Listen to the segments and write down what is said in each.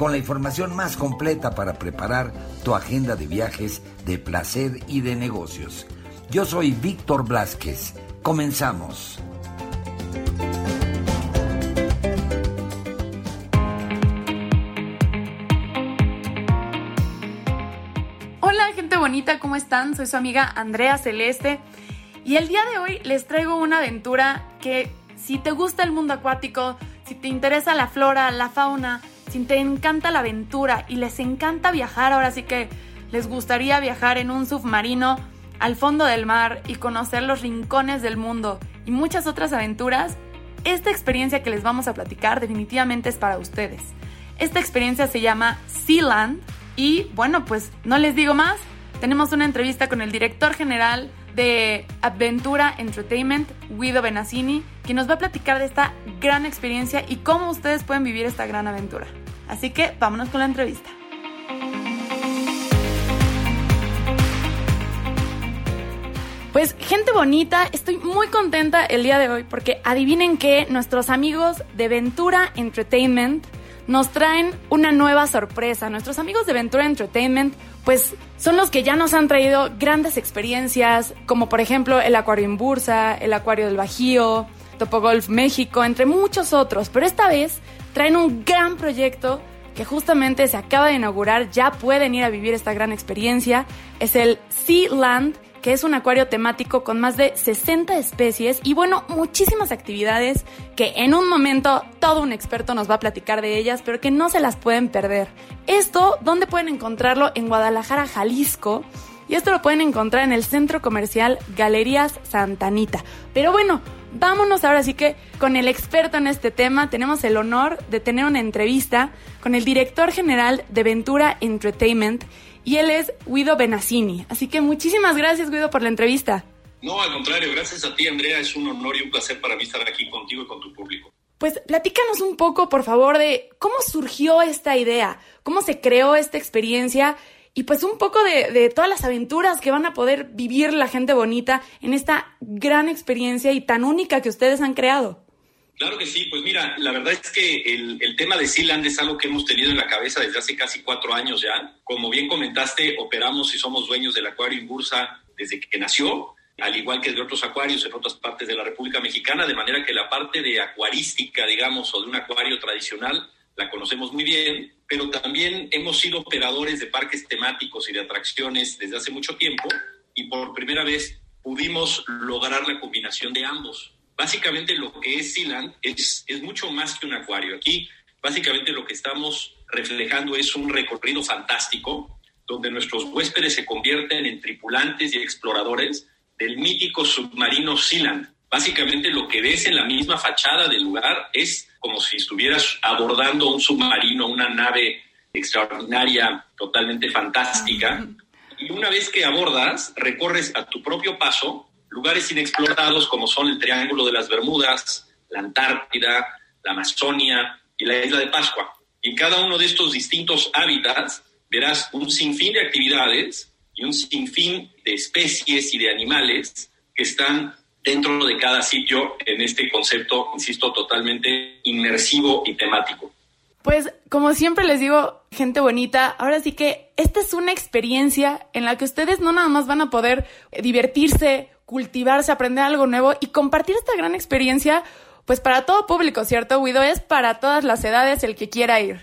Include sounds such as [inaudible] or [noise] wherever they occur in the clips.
con la información más completa para preparar tu agenda de viajes, de placer y de negocios. Yo soy Víctor Blasquez. Comenzamos. Hola gente bonita, ¿cómo están? Soy su amiga Andrea Celeste y el día de hoy les traigo una aventura que si te gusta el mundo acuático, si te interesa la flora, la fauna, si te encanta la aventura y les encanta viajar, ahora sí que les gustaría viajar en un submarino al fondo del mar y conocer los rincones del mundo y muchas otras aventuras, esta experiencia que les vamos a platicar definitivamente es para ustedes. Esta experiencia se llama Sealand y bueno, pues no les digo más, tenemos una entrevista con el director general de Aventura Entertainment, Guido Benassini, que nos va a platicar de esta gran experiencia y cómo ustedes pueden vivir esta gran aventura. Así que vámonos con la entrevista. Pues gente bonita, estoy muy contenta el día de hoy porque adivinen que nuestros amigos de Ventura Entertainment nos traen una nueva sorpresa. Nuestros amigos de Ventura Entertainment pues son los que ya nos han traído grandes experiencias, como por ejemplo el Acuario en Bursa, el Acuario del Bajío, Topogolf México, entre muchos otros. Pero esta vez traen un gran proyecto que justamente se acaba de inaugurar, ya pueden ir a vivir esta gran experiencia. Es el Sea Land, que es un acuario temático con más de 60 especies y bueno, muchísimas actividades que en un momento todo un experto nos va a platicar de ellas, pero que no se las pueden perder. Esto, ¿dónde pueden encontrarlo? En Guadalajara, Jalisco. Y esto lo pueden encontrar en el centro comercial Galerías Santanita. Pero bueno, vámonos ahora sí que con el experto en este tema. Tenemos el honor de tener una entrevista con el director general de Ventura Entertainment y él es Guido Benassini. Así que muchísimas gracias Guido por la entrevista. No, al contrario, gracias a ti Andrea, es un honor y un placer para mí estar aquí contigo y con tu público. Pues platícanos un poco, por favor, de cómo surgió esta idea, cómo se creó esta experiencia y pues un poco de, de, todas las aventuras que van a poder vivir la gente bonita en esta gran experiencia y tan única que ustedes han creado. Claro que sí, pues mira, la verdad es que el, tema de Sealand es algo que hemos tenido en la cabeza desde hace casi cuatro años ya. Como bien comentaste, operamos y somos dueños del acuario en Bursa desde que nació, al igual que de otros acuarios en otras partes de la República Mexicana, de manera que la parte de acuarística, digamos, o de un acuario tradicional, la conocemos muy bien, pero también hemos sido operadores de parques temáticos y de atracciones desde hace mucho tiempo y por primera vez pudimos lograr la combinación de ambos. Básicamente lo que es Sealand es, es mucho más que un acuario. Aquí básicamente lo que estamos reflejando es un recorrido fantástico donde nuestros huéspedes se convierten en tripulantes y exploradores del mítico submarino Sealand. Básicamente lo que ves en la misma fachada del lugar es como si estuvieras abordando un submarino, una nave extraordinaria, totalmente fantástica. Y una vez que abordas, recorres a tu propio paso lugares inexplorados como son el Triángulo de las Bermudas, la Antártida, la Amazonia y la isla de Pascua. En cada uno de estos distintos hábitats verás un sinfín de actividades y un sinfín de especies y de animales que están dentro de cada sitio en este concepto, insisto, totalmente inmersivo y temático. Pues como siempre les digo, gente bonita, ahora sí que esta es una experiencia en la que ustedes no nada más van a poder divertirse, cultivarse, aprender algo nuevo y compartir esta gran experiencia, pues para todo público, ¿cierto, Guido? Es para todas las edades el que quiera ir.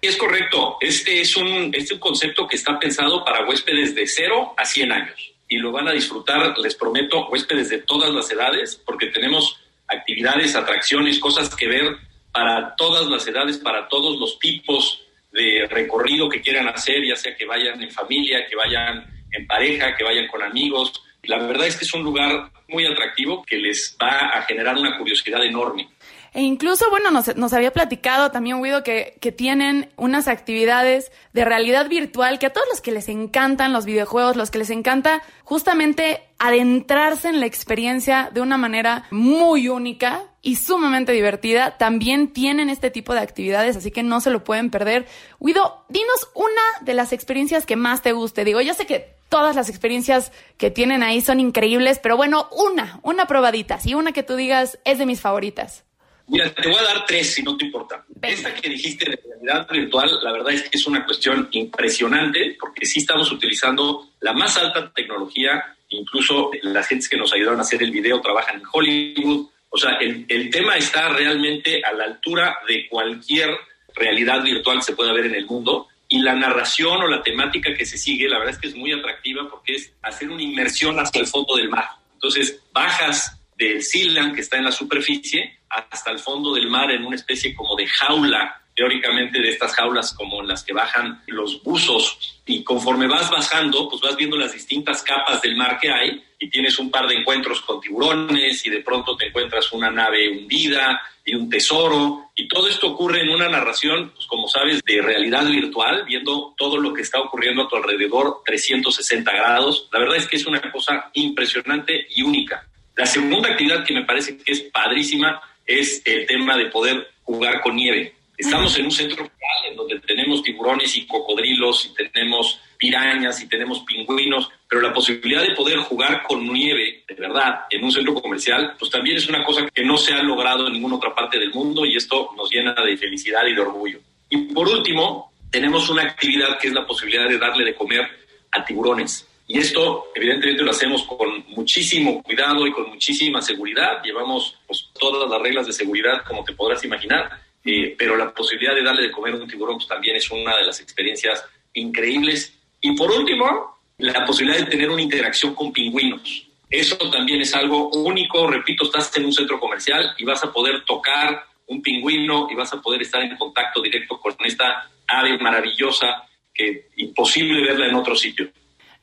Es correcto. Este es un, este es un concepto que está pensado para huéspedes de 0 a 100 años y lo van a disfrutar, les prometo, huéspedes de todas las edades, porque tenemos actividades, atracciones, cosas que ver para todas las edades, para todos los tipos de recorrido que quieran hacer, ya sea que vayan en familia, que vayan en pareja, que vayan con amigos. La verdad es que es un lugar muy atractivo que les va a generar una curiosidad enorme. E incluso, bueno, nos, nos había platicado también, Guido, que, que tienen unas actividades de realidad virtual que a todos los que les encantan los videojuegos, los que les encanta justamente adentrarse en la experiencia de una manera muy única y sumamente divertida, también tienen este tipo de actividades, así que no se lo pueden perder. Guido, dinos una de las experiencias que más te guste. Digo, yo sé que todas las experiencias que tienen ahí son increíbles, pero bueno, una, una probadita, sí, una que tú digas es de mis favoritas. Mira, te voy a dar tres, si no te importa. Esta que dijiste de realidad virtual, la verdad es que es una cuestión impresionante, porque sí estamos utilizando la más alta tecnología, incluso las gentes que nos ayudaron a hacer el video trabajan en Hollywood. O sea, el, el tema está realmente a la altura de cualquier realidad virtual que se pueda ver en el mundo. Y la narración o la temática que se sigue, la verdad es que es muy atractiva porque es hacer una inmersión hasta el fondo del mar. Entonces, bajas del Sealand que está en la superficie hasta el fondo del mar en una especie como de jaula, teóricamente de estas jaulas como las que bajan los buzos. Y conforme vas bajando, pues vas viendo las distintas capas del mar que hay y tienes un par de encuentros con tiburones y de pronto te encuentras una nave hundida y un tesoro. Todo esto ocurre en una narración, pues como sabes, de realidad virtual, viendo todo lo que está ocurriendo a tu alrededor 360 grados. La verdad es que es una cosa impresionante y única. La segunda actividad que me parece que es padrísima es el tema de poder jugar con nieve. Estamos en un centro rural en donde tenemos tiburones y cocodrilos y tenemos pirañas y tenemos pingüinos, pero la posibilidad de poder jugar con nieve, de verdad, en un centro comercial, pues también es una cosa que no se ha logrado en ninguna otra parte del mundo y esto nos llena de felicidad y de orgullo. Y por último, tenemos una actividad que es la posibilidad de darle de comer a tiburones. Y esto, evidentemente, lo hacemos con muchísimo cuidado y con muchísima seguridad. Llevamos pues, todas las reglas de seguridad, como te podrás imaginar, eh, pero la posibilidad de darle de comer a un tiburón pues, también es una de las experiencias increíbles. Y por último, la posibilidad de tener una interacción con pingüinos. Eso también es algo único. Repito, estás en un centro comercial y vas a poder tocar un pingüino y vas a poder estar en contacto directo con esta ave maravillosa que imposible verla en otro sitio.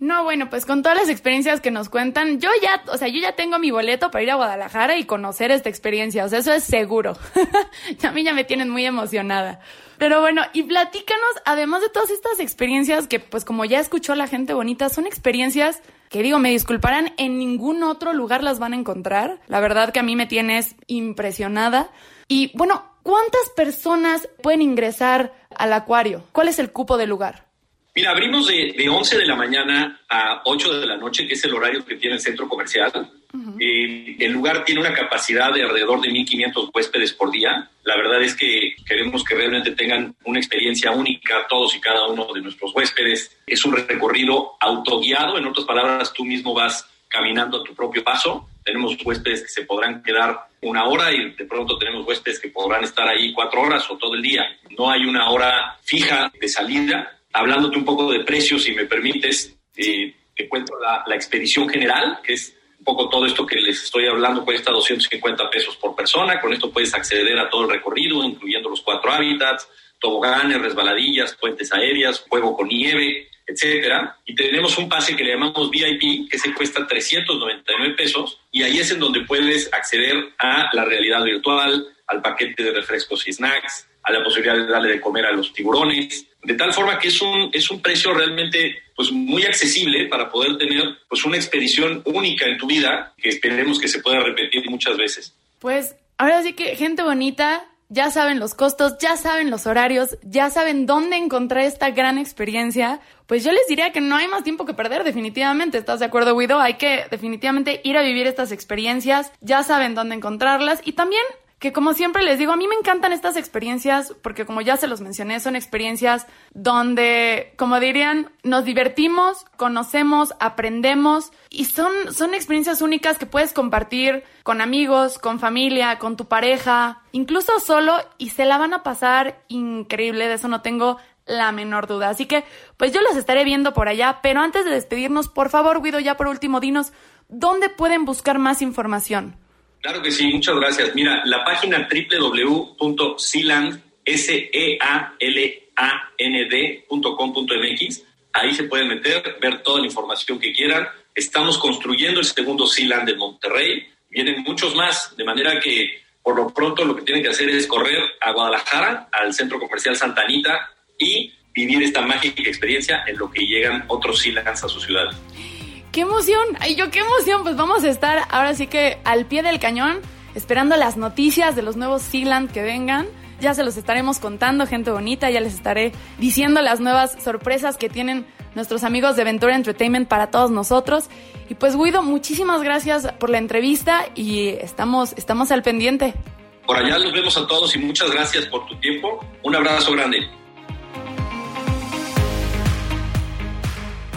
No, bueno, pues con todas las experiencias que nos cuentan, yo ya, o sea, yo ya tengo mi boleto para ir a Guadalajara y conocer esta experiencia, o sea, eso es seguro. [laughs] a mí ya me tienen muy emocionada. Pero bueno, y platícanos, además de todas estas experiencias que, pues como ya escuchó la gente bonita, son experiencias que digo, me disculparán, en ningún otro lugar las van a encontrar. La verdad que a mí me tienes impresionada. Y bueno, ¿cuántas personas pueden ingresar al acuario? ¿Cuál es el cupo del lugar? Mira, abrimos de, de 11 de la mañana a 8 de la noche, que es el horario que tiene el centro comercial. Eh, el lugar tiene una capacidad de alrededor de 1.500 huéspedes por día. La verdad es que queremos que realmente tengan una experiencia única todos y cada uno de nuestros huéspedes. Es un recorrido autoguiado, en otras palabras, tú mismo vas caminando a tu propio paso. Tenemos huéspedes que se podrán quedar una hora y de pronto tenemos huéspedes que podrán estar ahí cuatro horas o todo el día. No hay una hora fija de salida hablándote un poco de precios, si me permites, eh, te cuento la, la, expedición general, que es un poco todo esto que les estoy hablando, cuesta 250 pesos por persona, con esto puedes acceder a todo el recorrido, incluyendo los cuatro hábitats, toboganes, resbaladillas, puentes aéreas, juego con nieve, etcétera. Y tenemos un pase que le llamamos VIP, que se cuesta 399 pesos, y ahí es en donde puedes acceder a la realidad virtual, al paquete de refrescos y snacks, a la posibilidad de darle de comer a los tiburones, de tal forma que es un, es un precio realmente pues, muy accesible para poder tener pues, una expedición única en tu vida que esperemos que se pueda repetir muchas veces. Pues ahora sí que gente bonita, ya saben los costos, ya saben los horarios, ya saben dónde encontrar esta gran experiencia, pues yo les diría que no hay más tiempo que perder, definitivamente. ¿Estás de acuerdo, Guido? Hay que definitivamente ir a vivir estas experiencias, ya saben dónde encontrarlas y también que como siempre les digo, a mí me encantan estas experiencias porque como ya se los mencioné, son experiencias donde, como dirían, nos divertimos, conocemos, aprendemos y son, son experiencias únicas que puedes compartir con amigos, con familia, con tu pareja, incluso solo y se la van a pasar increíble, de eso no tengo la menor duda. Así que, pues yo los estaré viendo por allá, pero antes de despedirnos, por favor, Guido, ya por último, dinos, ¿dónde pueden buscar más información? Claro que sí, muchas gracias. Mira, la página www.sealand.com.mx, ahí se pueden meter, ver toda la información que quieran. Estamos construyendo el segundo Sealand de Monterrey, vienen muchos más, de manera que por lo pronto lo que tienen que hacer es correr a Guadalajara, al Centro Comercial Santa Anita y vivir esta mágica experiencia en lo que llegan otros Sealands a su ciudad. ¡Qué emoción! ¡Ay, yo qué emoción! Pues vamos a estar ahora sí que al pie del cañón, esperando las noticias de los nuevos Sealand que vengan. Ya se los estaremos contando, gente bonita, ya les estaré diciendo las nuevas sorpresas que tienen nuestros amigos de Ventura Entertainment para todos nosotros. Y pues Guido, muchísimas gracias por la entrevista y estamos, estamos al pendiente. Por allá los vemos a todos y muchas gracias por tu tiempo. Un abrazo grande.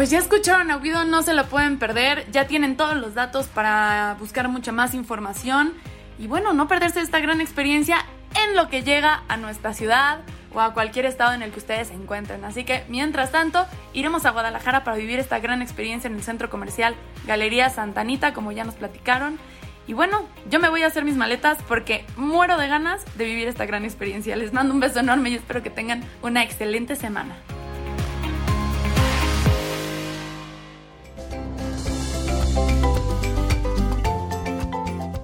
Pues ya escucharon a Guido, no se lo pueden perder, ya tienen todos los datos para buscar mucha más información y bueno, no perderse esta gran experiencia en lo que llega a nuestra ciudad o a cualquier estado en el que ustedes se encuentren. Así que, mientras tanto, iremos a Guadalajara para vivir esta gran experiencia en el centro comercial Galería Santanita, como ya nos platicaron. Y bueno, yo me voy a hacer mis maletas porque muero de ganas de vivir esta gran experiencia. Les mando un beso enorme y espero que tengan una excelente semana.